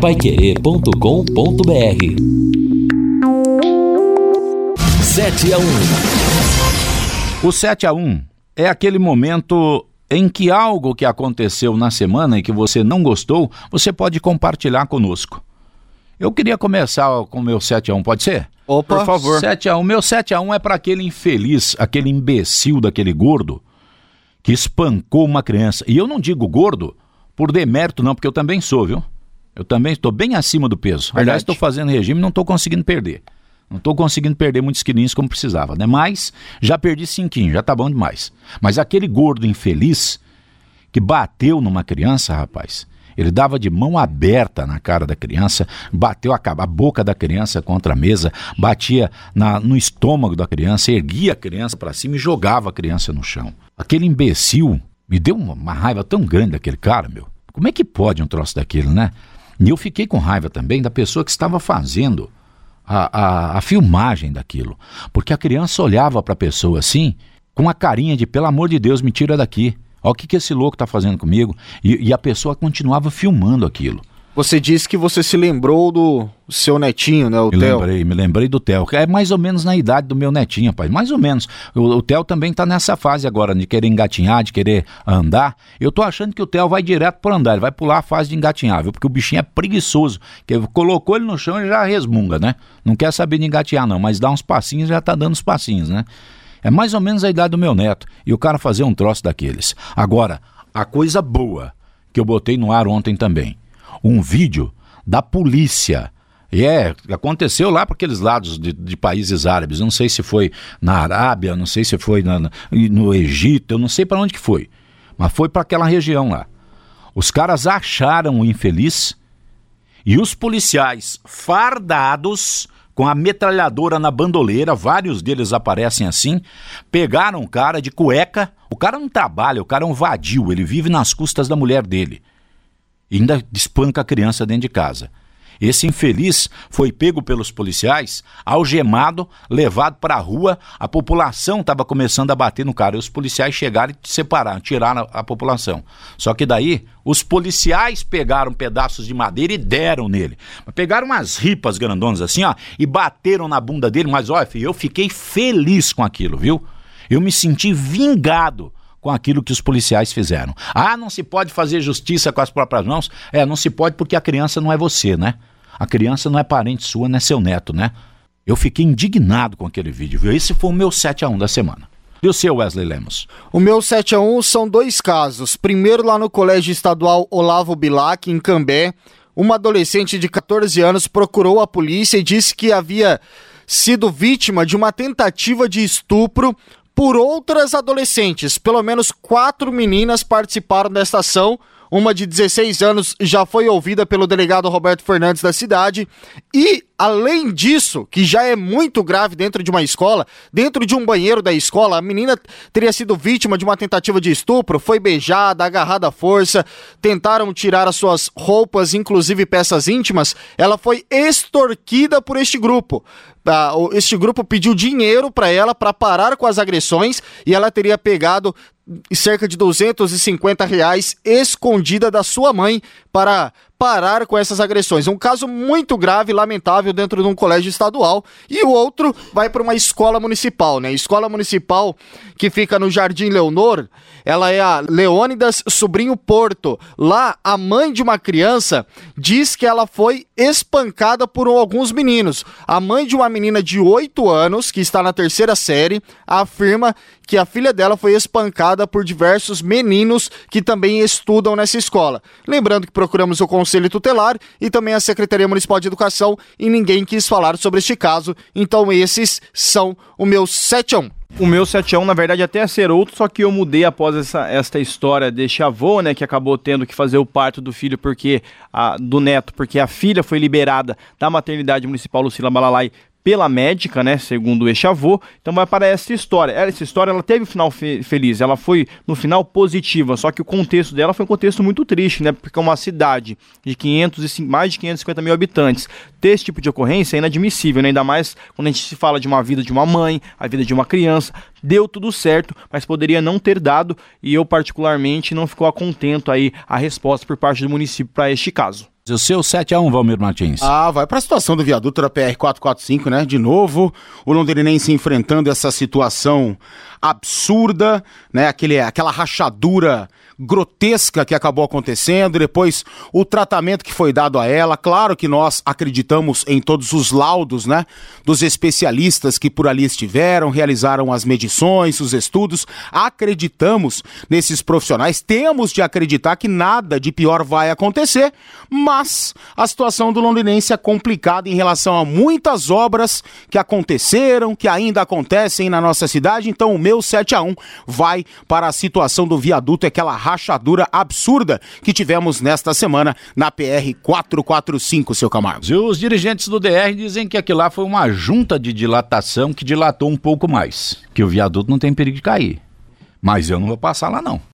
Paiquerê.com.br 7 a 1 O 7 a 1 é aquele momento em que algo que aconteceu na semana e que você não gostou, você pode compartilhar conosco. Eu queria começar com o meu 7 a 1, pode ser? Opa, por favor. 7 a 1. Meu 7 a 1 é para aquele infeliz, aquele imbecil daquele gordo que espancou uma criança. E eu não digo gordo por demérito não, porque eu também sou, viu? Eu também estou bem acima do peso. Verdade. Aliás, estou fazendo regime e não estou conseguindo perder. Não estou conseguindo perder muitos quilinhos como precisava, né? Mas já perdi cinquinho, já tá bom demais. Mas aquele gordo infeliz que bateu numa criança, rapaz, ele dava de mão aberta na cara da criança, bateu a, a boca da criança contra a mesa, batia na, no estômago da criança, erguia a criança para cima e jogava a criança no chão. Aquele imbecil me deu uma, uma raiva tão grande daquele cara, meu. Como é que pode um troço daquilo, né? E eu fiquei com raiva também da pessoa que estava fazendo a, a, a filmagem daquilo. Porque a criança olhava para a pessoa assim, com a carinha de pelo amor de Deus, me tira daqui. Olha o que, que esse louco está fazendo comigo. E, e a pessoa continuava filmando aquilo. Você disse que você se lembrou do seu netinho, né, o me Theo? Lembrei, me lembrei do Theo, que é mais ou menos na idade do meu netinho, pai, mais ou menos. O, o Theo também está nessa fase agora de querer engatinhar, de querer andar. Eu tô achando que o Theo vai direto para andar, ele vai pular a fase de engatinhar, viu? Porque o bichinho é preguiçoso, que colocou ele no chão e já resmunga, né? Não quer saber de engatinhar não, mas dá uns passinhos já tá dando uns passinhos, né? É mais ou menos a idade do meu neto. E o cara fazer um troço daqueles. Agora, a coisa boa que eu botei no ar ontem também. Um vídeo da polícia. E é, aconteceu lá para aqueles lados de, de, países árabes. Não sei se foi na Arábia, não sei se foi na, no Egito, eu não sei para onde que foi. Mas foi para aquela região lá. Os caras acharam o infeliz e os policiais fardados com a metralhadora na bandoleira, vários deles aparecem assim, pegaram o cara de cueca, o cara não trabalha, o cara é um vadio, ele vive nas custas da mulher dele. E ainda espanca a criança dentro de casa. Esse infeliz foi pego pelos policiais, algemado, levado para a rua. A população estava começando a bater no cara. E os policiais chegaram e separaram, tiraram a, a população. Só que daí, os policiais pegaram pedaços de madeira e deram nele. Pegaram umas ripas grandonas assim, ó, e bateram na bunda dele. Mas, olha, eu fiquei feliz com aquilo, viu? Eu me senti vingado com aquilo que os policiais fizeram. Ah, não se pode fazer justiça com as próprias mãos? É, não se pode porque a criança não é você, né? A criança não é parente sua, não é seu neto, né? Eu fiquei indignado com aquele vídeo, viu? Esse foi o meu 7 a 1 da semana. E o seu, Wesley Lemos? O meu 7 a 1 são dois casos. Primeiro, lá no Colégio Estadual Olavo Bilac, em Cambé, uma adolescente de 14 anos procurou a polícia e disse que havia sido vítima de uma tentativa de estupro por outras adolescentes. Pelo menos quatro meninas participaram desta ação uma de 16 anos já foi ouvida pelo delegado Roberto Fernandes da cidade. E, além disso, que já é muito grave dentro de uma escola, dentro de um banheiro da escola, a menina teria sido vítima de uma tentativa de estupro, foi beijada, agarrada à força, tentaram tirar as suas roupas, inclusive peças íntimas. Ela foi extorquida por este grupo. Este grupo pediu dinheiro para ela para parar com as agressões e ela teria pegado cerca de 250 reais escondida da sua mãe para parar com essas agressões. Um caso muito grave, lamentável, dentro de um colégio estadual. E o outro vai para uma escola municipal, né? Escola municipal que fica no Jardim Leonor. Ela é a Leônidas Sobrinho Porto. Lá, a mãe de uma criança diz que ela foi espancada por alguns meninos. A mãe de uma menina de 8 anos, que está na terceira série, afirma que a filha dela foi espancada por diversos meninos que também estudam nessa escola. Lembrando que procuramos o Conselho Tutelar e também a Secretaria Municipal de Educação e ninguém quis falar sobre este caso. Então esses são o meu 7 a 1. O meu 7 a 1, na verdade, até ser outro, só que eu mudei após essa, esta história deste avô, né, que acabou tendo que fazer o parto do filho porque a, do neto, porque a filha foi liberada da maternidade municipal Lucila Balalai pela médica, né, segundo este avô. Então vai para essa história. Essa história ela teve um final fe feliz, ela foi no final positiva, só que o contexto dela foi um contexto muito triste, né, porque é uma cidade de 500 e mais de 550 mil habitantes ter esse tipo de ocorrência é inadmissível, né? ainda mais quando a gente se fala de uma vida de uma mãe, a vida de uma criança. Deu tudo certo, mas poderia não ter dado e eu particularmente não ficou contento aí a resposta por parte do município para este caso. O seu 7x1, Valmir Martins. Ah, vai para a situação do viaduto da PR-445, né? De novo, o londrinense enfrentando essa situação absurda, né? Aquele, aquela rachadura grotesca que acabou acontecendo, depois o tratamento que foi dado a ela. Claro que nós acreditamos em todos os laudos, né, dos especialistas que por ali estiveram, realizaram as medições, os estudos. Acreditamos nesses profissionais, temos de acreditar que nada de pior vai acontecer, mas a situação do londinense é complicada em relação a muitas obras que aconteceram, que ainda acontecem na nossa cidade. Então o meu 7 a 1 vai para a situação do viaduto, aquela rachadura absurda que tivemos nesta semana na PR 445, seu Camargo. E os dirigentes do DR dizem que aquilo lá foi uma junta de dilatação que dilatou um pouco mais, que o viaduto não tem perigo de cair. Mas eu não vou passar lá não.